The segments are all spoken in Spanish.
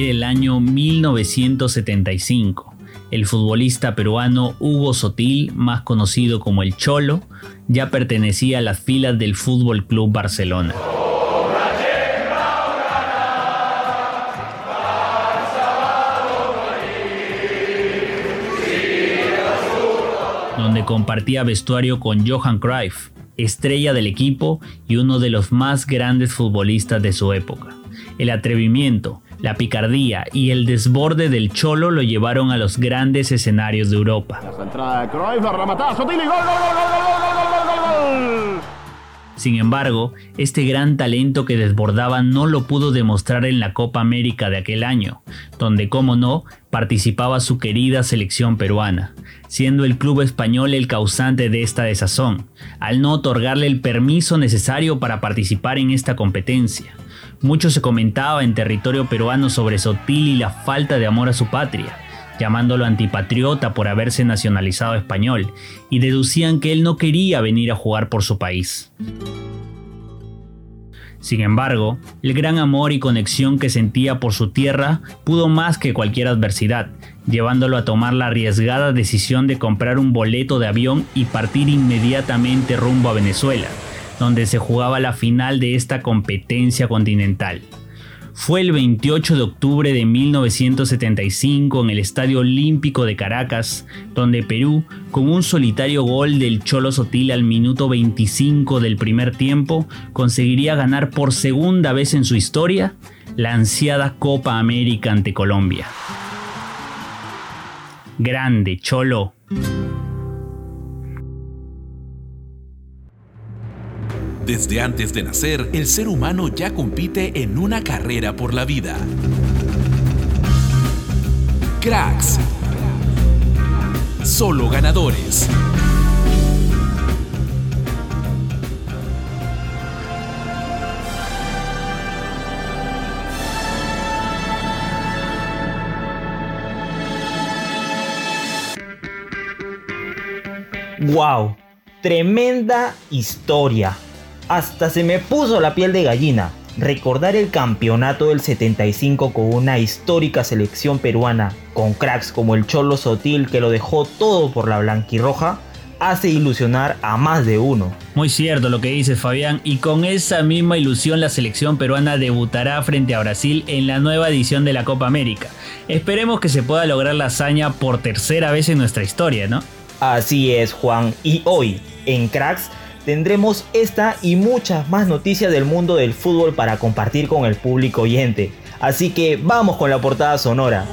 Era el año 1975. El futbolista peruano Hugo Sotil, más conocido como el Cholo, ya pertenecía a las filas del Fútbol Club Barcelona. donde compartía vestuario con Johan Cruyff, estrella del equipo y uno de los más grandes futbolistas de su época. El atrevimiento, la picardía y el desborde del Cholo lo llevaron a los grandes escenarios de Europa. Sin embargo, este gran talento que desbordaba no lo pudo demostrar en la Copa América de aquel año, donde, como no, participaba su querida selección peruana, siendo el club español el causante de esta desazón, al no otorgarle el permiso necesario para participar en esta competencia. Mucho se comentaba en territorio peruano sobre Sotil y la falta de amor a su patria, llamándolo antipatriota por haberse nacionalizado español, y deducían que él no quería venir a jugar por su país. Sin embargo, el gran amor y conexión que sentía por su tierra pudo más que cualquier adversidad, llevándolo a tomar la arriesgada decisión de comprar un boleto de avión y partir inmediatamente rumbo a Venezuela, donde se jugaba la final de esta competencia continental. Fue el 28 de octubre de 1975 en el Estadio Olímpico de Caracas, donde Perú, con un solitario gol del Cholo Sotil al minuto 25 del primer tiempo, conseguiría ganar por segunda vez en su historia la ansiada Copa América ante Colombia. Grande, Cholo. Desde antes de nacer, el ser humano ya compite en una carrera por la vida. Cracks. Solo ganadores. ¡Wow! Tremenda historia hasta se me puso la piel de gallina. Recordar el campeonato del 75 con una histórica selección peruana, con cracks como el Cholo Sotil que lo dejó todo por la blanquirroja, hace ilusionar a más de uno. Muy cierto lo que dices Fabián, y con esa misma ilusión la selección peruana debutará frente a Brasil en la nueva edición de la Copa América. Esperemos que se pueda lograr la hazaña por tercera vez en nuestra historia, ¿no? Así es Juan, y hoy en Cracks tendremos esta y muchas más noticias del mundo del fútbol para compartir con el público oyente. Así que vamos con la portada sonora.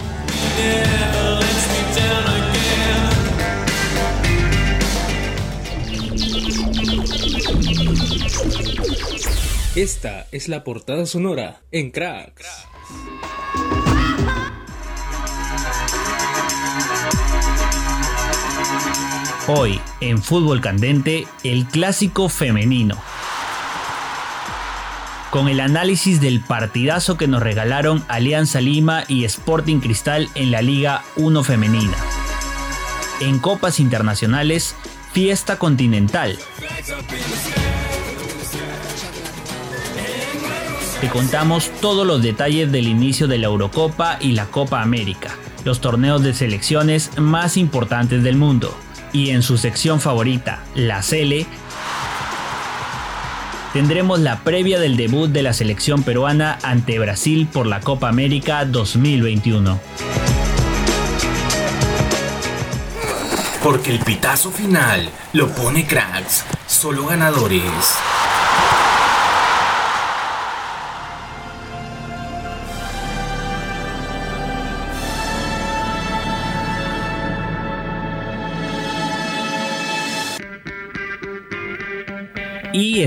Esta es la portada sonora en Cracks. Hoy, en Fútbol Candente, el clásico femenino. Con el análisis del partidazo que nos regalaron Alianza Lima y Sporting Cristal en la Liga 1 Femenina. En Copas Internacionales, Fiesta Continental. Te contamos todos los detalles del inicio de la Eurocopa y la Copa América, los torneos de selecciones más importantes del mundo y en su sección favorita, la Cele, tendremos la previa del debut de la selección peruana ante Brasil por la Copa América 2021. Porque el pitazo final lo pone cracks, solo ganadores.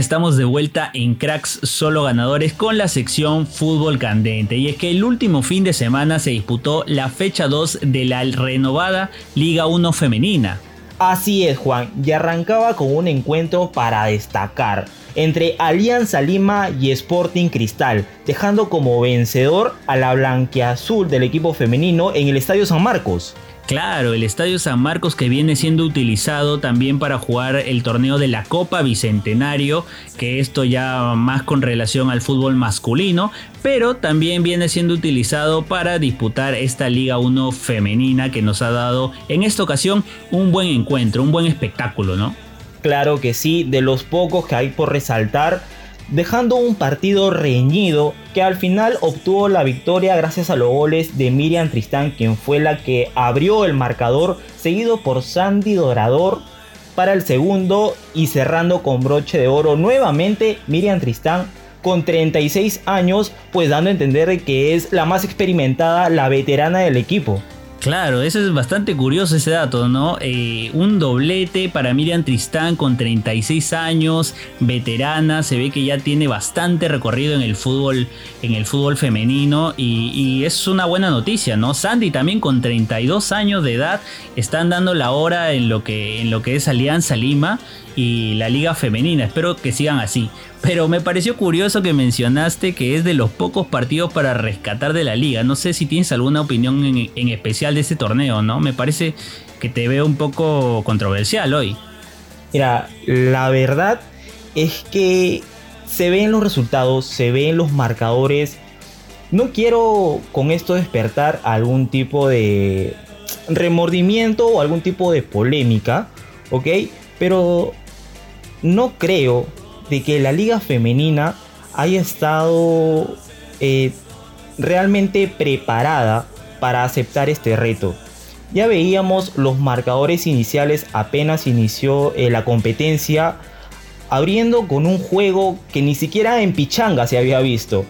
Estamos de vuelta en Cracks Solo Ganadores con la sección Fútbol Candente. Y es que el último fin de semana se disputó la fecha 2 de la renovada Liga 1 Femenina. Así es, Juan, y arrancaba con un encuentro para destacar entre Alianza Lima y Sporting Cristal, dejando como vencedor a la blanquiazul del equipo femenino en el Estadio San Marcos. Claro, el Estadio San Marcos que viene siendo utilizado también para jugar el torneo de la Copa Bicentenario, que esto ya más con relación al fútbol masculino, pero también viene siendo utilizado para disputar esta Liga 1 femenina que nos ha dado en esta ocasión un buen encuentro, un buen espectáculo, ¿no? Claro que sí, de los pocos que hay por resaltar dejando un partido reñido que al final obtuvo la victoria gracias a los goles de Miriam Tristán, quien fue la que abrió el marcador, seguido por Sandy Dorador para el segundo y cerrando con broche de oro nuevamente Miriam Tristán con 36 años, pues dando a entender que es la más experimentada, la veterana del equipo. Claro, eso es bastante curioso ese dato, ¿no? Eh, un doblete para Miriam Tristán con 36 años, veterana, se ve que ya tiene bastante recorrido en el fútbol, en el fútbol femenino y, y, es una buena noticia, ¿no? Sandy también con 32 años de edad están dando la hora en lo que, en lo que es Alianza Lima y la liga femenina. Espero que sigan así. Pero me pareció curioso que mencionaste que es de los pocos partidos para rescatar de la liga. No sé si tienes alguna opinión en, especial de ese torneo, ¿no? Me parece que te veo un poco controversial hoy. Mira, la verdad es que se ven los resultados, se ven los marcadores. No quiero con esto despertar algún tipo de remordimiento o algún tipo de polémica, ¿ok? Pero no creo de que la liga femenina haya estado eh, realmente preparada para aceptar este reto. Ya veíamos los marcadores iniciales apenas inició eh, la competencia, abriendo con un juego que ni siquiera en Pichanga se había visto.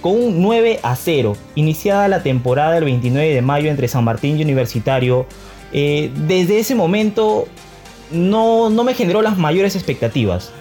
Con un 9 a 0, iniciada la temporada el 29 de mayo entre San Martín y Universitario, eh, desde ese momento no, no me generó las mayores expectativas.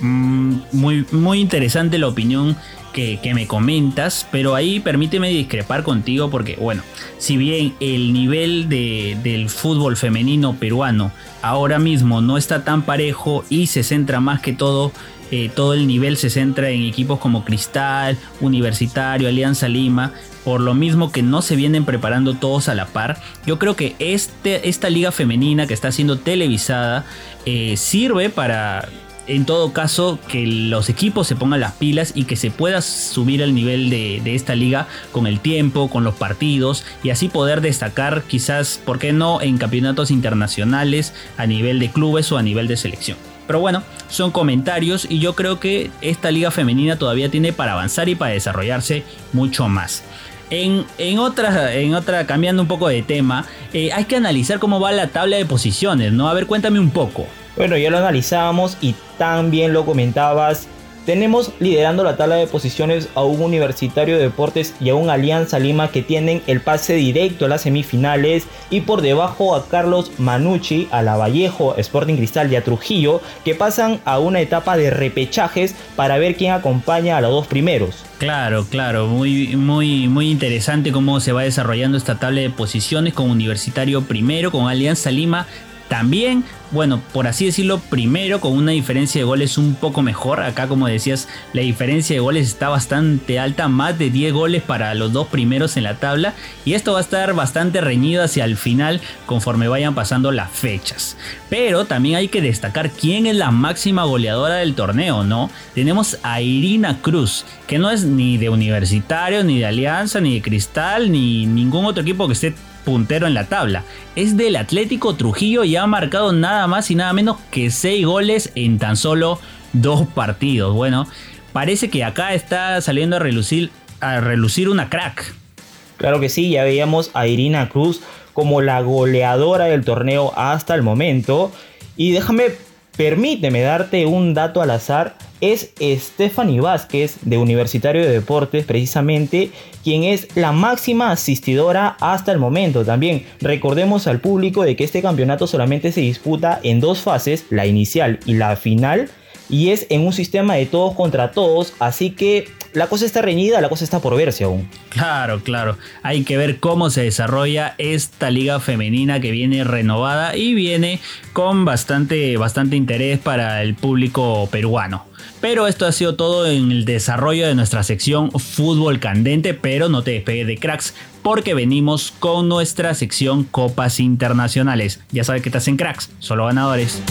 Mm, muy, muy interesante la opinión que, me comentas, pero ahí permíteme discrepar contigo porque, bueno, si bien el nivel del fútbol femenino peruano ahora mismo no está tan parejo y se centra más que todo eh, todo el nivel se centra en equipos como Cristal, Universitario, Alianza Lima, por lo mismo que no se vienen preparando todos a la par. Yo creo que este, esta liga femenina que está siendo televisada eh, sirve para en todo caso que los equipos se pongan las pilas y que se pueda subir el nivel de, esta liga con el tiempo, con los partidos y así poder destacar quizás, ¿por qué no?, en campeonatos internacionales a nivel de clubes o a nivel de selección. Pero bueno, son comentarios y yo creo que esta liga femenina todavía tiene para avanzar y para desarrollarse mucho más. En, otra, en otra, cambiando un poco de tema, eh, hay que analizar cómo va la tabla de posiciones, ¿no? A ver, cuéntame un poco. Bueno, ya lo analizábamos y también lo comentabas. Tenemos liderando la tabla de posiciones a un Universitario de Deportes y a un Alianza Lima que tienen el pase directo a las semifinales y por debajo a Carlos Manucci, a la Vallejo, Sporting Cristal y a Trujillo que pasan a una etapa de repechajes para ver quién acompaña a los dos primeros. Claro, claro, muy, muy, muy interesante cómo se va desarrollando esta tabla de posiciones con Universitario primero, con Alianza Lima también, bueno, por así decirlo, primero con una diferencia de goles un poco mejor. Acá, como decías, la diferencia de goles está bastante alta, más de 10 goles para los dos primeros en la tabla. Y esto va a estar bastante reñido hacia el final conforme vayan pasando las fechas. Pero también hay que destacar quién es la máxima goleadora del torneo, ¿no? Tenemos a Irina Cruz, que no es ni de Universitario, ni de Alianza, ni de Cristal, ni ningún otro equipo que esté puntero en la tabla. Es del Atlético Trujillo y ha marcado nada más y nada menos que 6 goles en tan solo dos partidos. Bueno, parece que acá está saliendo a relucir, a relucir una crack. Claro que sí, ya veíamos a Irina Cruz como la goleadora del torneo hasta el momento. Y déjame, permíteme darte un dato al azar es Stephanie Vázquez de Universitario de Deportes precisamente quien es la máxima asistidora hasta el momento también. Recordemos al público de que este campeonato solamente se disputa en dos fases, la inicial y la final y es en un sistema de todos contra todos, así que la cosa está reñida, la cosa está por verse aún. Claro, claro. Hay que ver cómo se desarrolla esta liga femenina que viene renovada y viene con bastante, bastante interés para el público peruano. Pero esto ha sido todo en el desarrollo de nuestra sección Fútbol Candente, pero no te despegues de cracks porque venimos con nuestra sección Copas Internacionales. Ya sabes que estás en cracks, solo ganadores.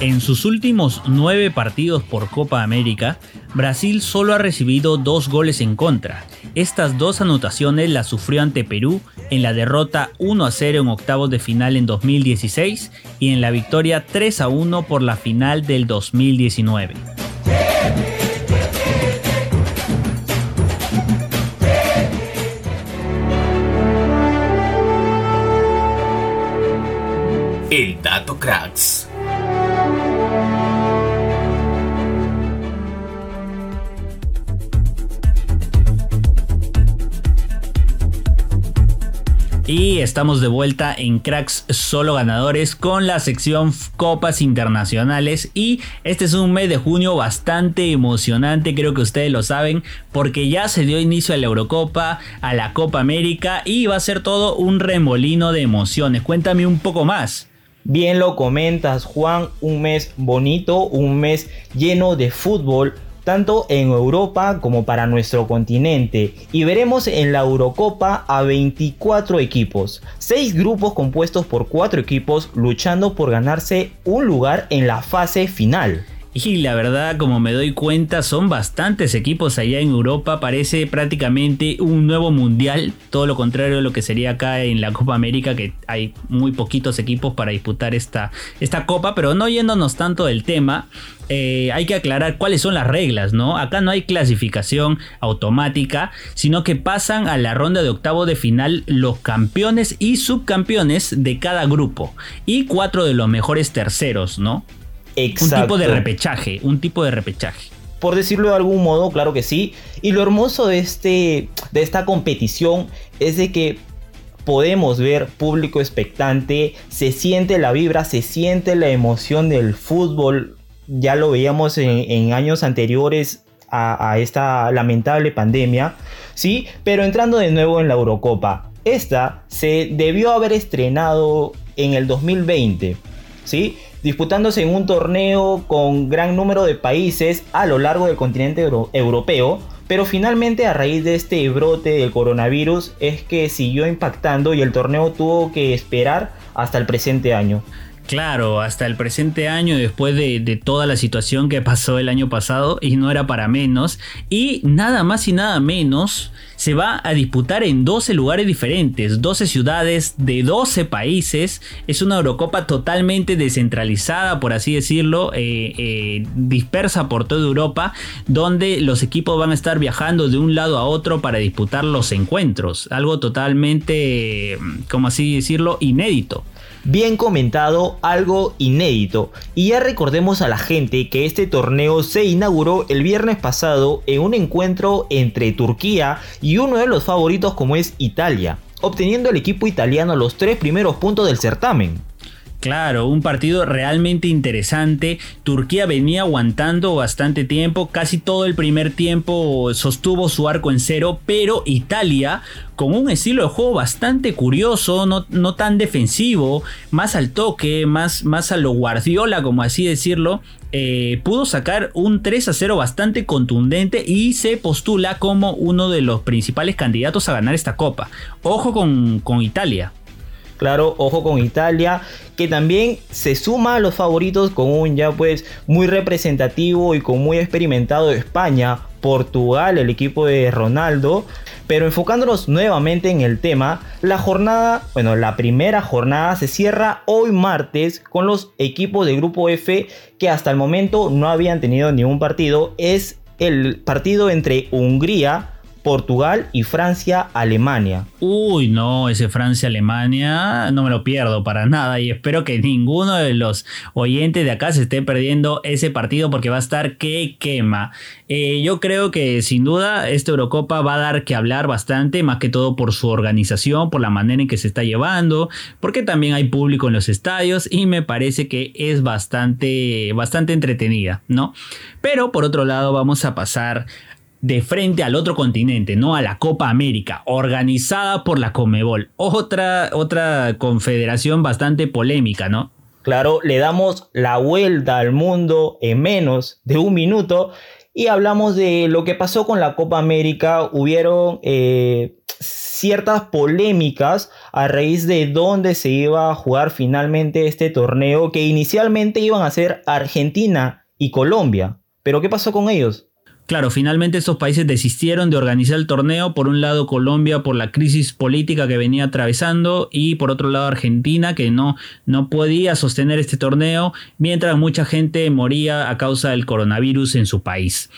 En sus últimos nueve partidos por Copa América, Brasil solo ha recibido dos goles en contra. Estas dos anotaciones las sufrió ante Perú en la derrota 1 a 0 en octavos de final en 2016 y en la victoria 3 a 1 por la final del 2019. Estamos de vuelta en Cracks Solo Ganadores con la sección Copas Internacionales. Y este es un mes de junio bastante emocionante, creo que ustedes lo saben, porque ya se dio inicio a la Eurocopa, a la Copa América y va a ser todo un remolino de emociones. Cuéntame un poco más. Bien lo comentas, Juan, un mes bonito, un mes lleno de fútbol tanto en Europa como para nuestro continente. Y veremos en la Eurocopa a 24 equipos, 6 grupos compuestos por 4 equipos luchando por ganarse un lugar en la fase final. Y la verdad, como me doy cuenta, son bastantes equipos allá en Europa. Parece prácticamente un nuevo mundial. Todo lo contrario de lo que sería acá en la Copa América, que hay muy poquitos equipos para disputar esta, esta copa. Pero no yéndonos tanto del tema, eh, hay que aclarar cuáles son las reglas, ¿no? Acá no hay clasificación automática, sino que pasan a la ronda de octavo de final los campeones y subcampeones de cada grupo. Y cuatro de los mejores terceros, ¿no? Un tipo de repechaje, un tipo de repechaje. Por decirlo de algún modo, claro que sí. Y lo hermoso de, este, de esta competición es de que podemos ver público expectante, se siente la vibra, se siente la emoción del fútbol. Ya lo veíamos en, años anteriores a, a, esta lamentable pandemia, ¿sí? Pero entrando de nuevo en la Eurocopa. Esta se debió haber estrenado en el 2020, ¿sí? Disputándose en un torneo con gran número de países a lo largo del continente europeo, pero finalmente a raíz de este brote del coronavirus es que siguió impactando y el torneo tuvo que esperar hasta el presente año. Claro, hasta el presente año, después de, toda la situación que pasó el año pasado, y no era para menos, y nada más y nada menos, se va a disputar en 12 lugares diferentes, 12 ciudades de 12 países, es una Eurocopa totalmente descentralizada, por así decirlo, eh, eh, dispersa por toda Europa, donde los equipos van a estar viajando de un lado a otro para disputar los encuentros, algo totalmente, como así decirlo, inédito bien comentado, algo inédito. Y ya recordemos a la gente que este torneo se inauguró el viernes pasado en un encuentro entre Turquía y uno de los favoritos como es Italia, obteniendo el equipo italiano los tres primeros puntos del certamen. Claro, un partido realmente interesante. Turquía venía aguantando bastante tiempo, casi todo el primer tiempo sostuvo su arco en cero, pero Italia, con un estilo de juego bastante curioso, no, no tan defensivo, más al toque, más, más a lo Guardiola, como así decirlo, eh, pudo sacar un 3 a 0 bastante contundente y se postula como uno de los principales candidatos a ganar esta copa. Ojo con, con Italia. Claro, ojo con Italia, que también se suma a los favoritos con un ya pues muy representativo y con muy experimentado España, Portugal, el equipo de Ronaldo. Pero enfocándonos nuevamente en el tema, la jornada, bueno, la primera jornada se cierra hoy martes con los equipos de grupo F que hasta el momento no habían tenido ningún partido. Es el partido entre Hungría, Portugal y Francia-Alemania. Uy, no, ese Francia-Alemania no me lo pierdo para nada y espero que ninguno de los oyentes de acá se esté perdiendo ese partido porque va a estar que quema. Eh, yo creo que sin duda esta Eurocopa va a dar que hablar bastante, más que todo por su organización, por la manera en que se está llevando, porque también hay público en los estadios y me parece que es bastante, bastante entretenida, ¿no? Pero por otro lado vamos a pasar de frente al otro continente, ¿no? A la Copa América, organizada por la Comebol. Otra, otra confederación bastante polémica, ¿no? Claro, le damos la vuelta al mundo en menos de un minuto y hablamos de lo que pasó con la Copa América. Hubieron eh, ciertas polémicas a raíz de dónde se iba a jugar finalmente este torneo, que inicialmente iban a ser Argentina y Colombia. Pero ¿qué pasó con ellos? Claro, finalmente estos países desistieron de organizar el torneo. Por un lado Colombia por la crisis política que venía atravesando y por otro lado Argentina que no, no podía sostener este torneo mientras mucha gente moría a causa del coronavirus en su país.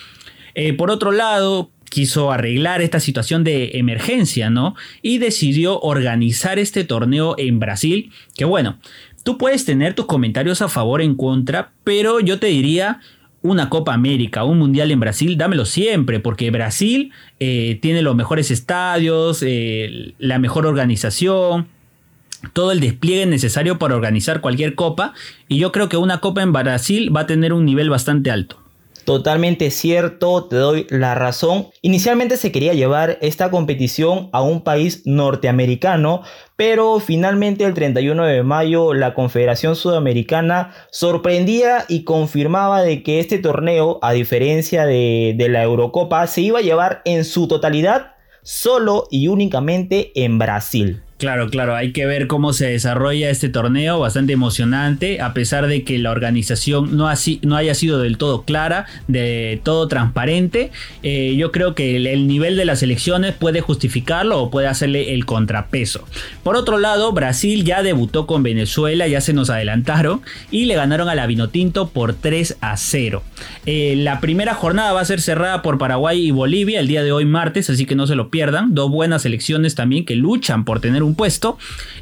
Eh, por otro lado, quiso arreglar esta situación de emergencia, ¿no? Y decidió organizar este torneo en Brasil, que bueno, tú puedes tener tus comentarios a favor o en contra, pero yo te diría una Copa América, un Mundial en Brasil, dámelo siempre, porque Brasil eh, tiene los mejores estadios, eh, la mejor organización, todo el despliegue necesario para organizar cualquier copa, y yo creo que una Copa en Brasil va a tener un nivel bastante alto. Totalmente cierto, te doy la razón. Inicialmente se quería llevar esta competición a un país norteamericano, pero finalmente el 31 de mayo la Confederación Sudamericana sorprendía y confirmaba de que este torneo, a diferencia de, de la Eurocopa, se iba a llevar en su totalidad solo y únicamente en Brasil. Claro, claro, hay que ver cómo se desarrolla este torneo, bastante emocionante, a pesar de que la organización no, haya sido del todo clara, de todo transparente. Eh, yo creo que el, nivel de las elecciones puede justificarlo o puede hacerle el contrapeso. Por otro lado, Brasil ya debutó con Venezuela, ya se nos adelantaron, y le ganaron a la Vinotinto por 3 a 0. Eh, la primera jornada va a ser cerrada por Paraguay y Bolivia el día de hoy martes, así que no se lo pierdan. Dos buenas elecciones también que luchan por tener un puesto.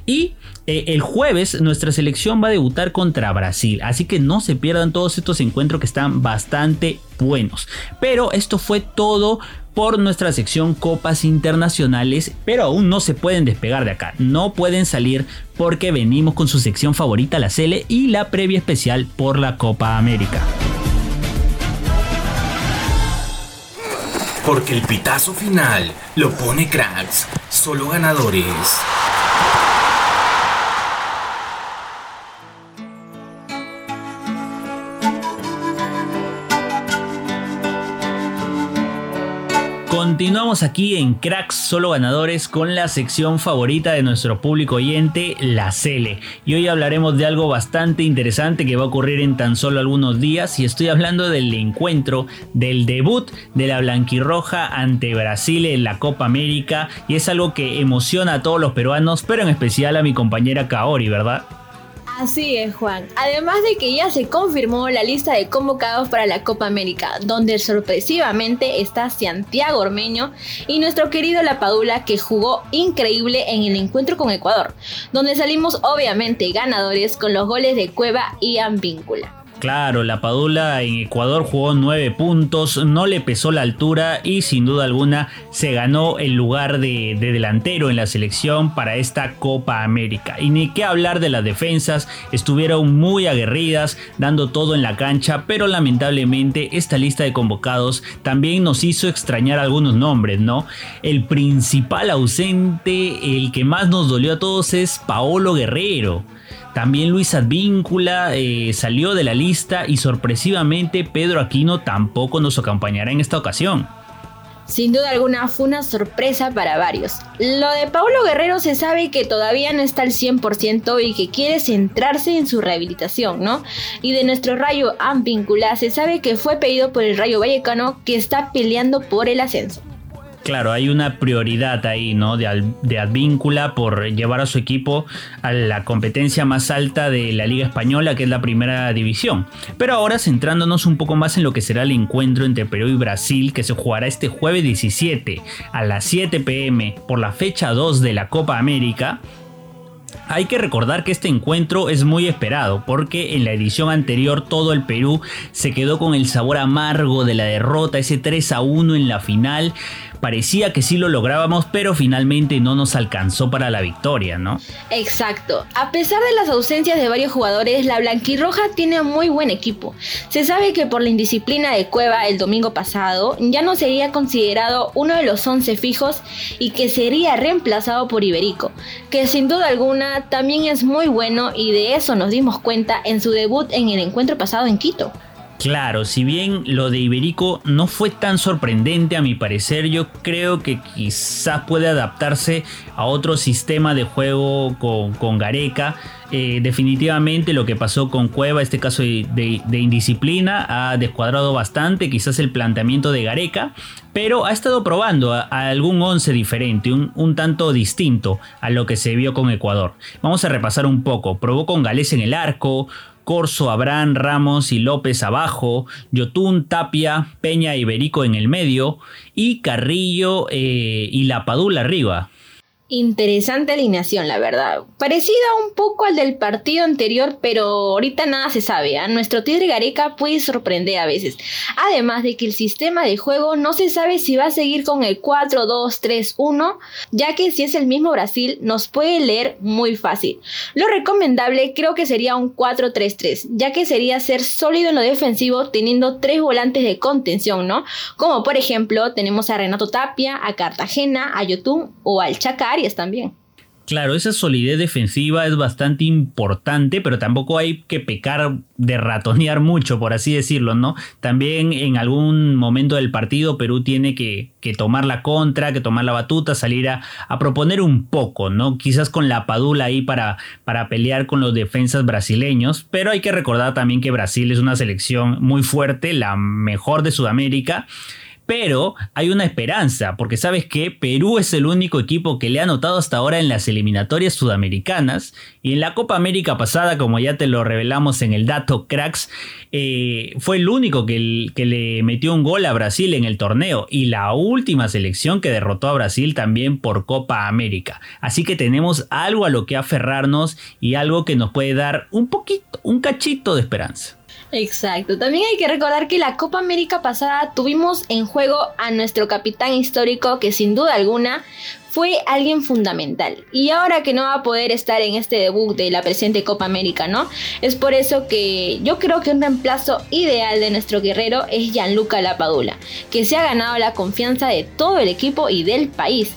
Y eh, el jueves nuestra selección va a debutar contra Brasil. Así que no se pierdan todos estos encuentros que están bastante buenos. Pero esto fue todo por nuestra sección Copas Internacionales, pero aún no se pueden despegar de acá, no pueden salir porque venimos con su sección favorita, la Cele, y la previa especial por la Copa América. Porque el pitazo final lo pone cracks, solo ganadores. Continuamos aquí en Cracks Solo Ganadores con la sección favorita de nuestro público oyente, la Cele. Y hoy hablaremos de algo bastante interesante que va a ocurrir en tan solo algunos días y estoy hablando del encuentro, del debut de la Blanquirroja ante Brasil en la Copa América y es algo que emociona a todos los peruanos, pero en especial a mi compañera Kaori, ¿verdad? Así es, Juan. Además de que ya se confirmó la lista de convocados para la Copa América, donde sorpresivamente está Santiago Ormeño y nuestro querido La Padula que jugó increíble en el encuentro con Ecuador, donde salimos obviamente ganadores con los goles de Cueva y Ambíncula. Claro, la Padula en Ecuador jugó 9 puntos, no le pesó la altura y sin duda alguna se ganó el lugar de, delantero en la selección para esta Copa América. Y ni qué hablar de las defensas, estuvieron muy aguerridas, dando todo en la cancha, pero lamentablemente esta lista de convocados también nos hizo extrañar algunos nombres, ¿no? El principal ausente, el que más nos dolió a todos es Paolo Guerrero. También Luis Advíncula eh, salió de la lista y sorpresivamente Pedro Aquino tampoco nos acompañará en esta ocasión. Sin duda alguna fue una sorpresa para varios. Lo de Paulo Guerrero se sabe que todavía no está al 100% y que quiere centrarse en su rehabilitación, ¿no? Y de nuestro Rayo Advíncula se sabe que fue pedido por el Rayo Vallecano que está peleando por el ascenso. Claro, hay una prioridad ahí, ¿no? De, Advíncula por llevar a su equipo a la competencia más alta de la Liga Española, que es la primera división. Pero ahora centrándonos un poco más en lo que será el encuentro entre Perú y Brasil, que se jugará este jueves 17 a las 7 pm por la fecha 2 de la Copa América. Hay que recordar que este encuentro es muy esperado porque en la edición anterior todo el Perú se quedó con el sabor amargo de la derrota, ese 3 a 1 en la final parecía que sí lo lográbamos, pero finalmente no nos alcanzó para la victoria, ¿no? Exacto. A pesar de las ausencias de varios jugadores, la Blanquirroja tiene muy buen equipo. Se sabe que por la indisciplina de Cueva el domingo pasado, ya no sería considerado uno de los 11 fijos y que sería reemplazado por Iberico, que sin duda alguna también es muy bueno y de eso nos dimos cuenta en su debut en el encuentro pasado en Quito. Claro, si bien lo de Iberico no fue tan sorprendente a mi parecer, yo creo que quizás puede adaptarse a otro sistema de juego con, Gareca. Eh, definitivamente lo que pasó con Cueva, este caso de, indisciplina, ha descuadrado bastante quizás el planteamiento de Gareca, pero ha estado probando a, algún once diferente, un, un, tanto distinto a lo que se vio con Ecuador. Vamos a repasar un poco. Probó con Gales en el arco, Corso, Abraham, Ramos y López abajo, Yotún, Tapia, Peña Iberico en el medio y Carrillo eh, y La Padula arriba. Interesante alineación, la verdad. Parecida un poco al del partido anterior, pero ahorita nada se sabe. ¿ah? Nuestro Tigre Gareca puede sorprender a veces. Además de que el sistema de juego no se sabe si va a seguir con el 4-2-3-1, ya que si es el mismo Brasil, nos puede leer muy fácil. Lo recomendable creo que sería un 4-3-3, ya que sería ser sólido en lo defensivo teniendo tres volantes de contención, ¿no? Como por ejemplo, tenemos a Renato Tapia, a Cartagena, a Yotun o al Chacar también. Claro, esa solidez defensiva es bastante importante, pero tampoco hay que pecar de ratonear mucho, por así decirlo, ¿no? También en algún momento del partido Perú tiene que, tomar la contra, que tomar la batuta, salir a, proponer un poco, ¿no? Quizás con la padula ahí para, para pelear con los defensas brasileños, pero hay que recordar también que Brasil es una selección muy fuerte, la mejor de Sudamérica pero hay una esperanza, porque sabes que Perú es el único equipo que le ha anotado hasta ahora en las eliminatorias sudamericanas y en la Copa América pasada, como ya te lo revelamos en el dato cracks, eh, fue el único que, que le metió un gol a Brasil en el torneo y la última selección que derrotó a Brasil también por Copa América. Así que tenemos algo a lo que aferrarnos y algo que nos puede dar un poquito, un cachito de esperanza. Exacto. También hay que recordar que la Copa América pasada tuvimos en juego a nuestro capitán histórico que sin duda alguna fue alguien fundamental. Y ahora que no va a poder estar en este debut de la presente Copa América, ¿no? Es por eso que yo creo que un reemplazo ideal de nuestro guerrero es Gianluca Lapadula, que se ha ganado la confianza de todo el equipo y del país.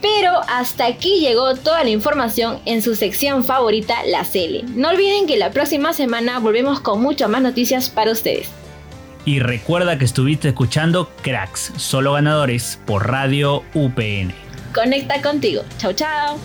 Pero hasta aquí llegó toda la información en su sección favorita, la Cele. No olviden que la próxima semana volvemos con muchas más noticias para ustedes. Y recuerda que estuviste escuchando Cracks, solo ganadores por Radio UPN. Conecta contigo. Chao, chao.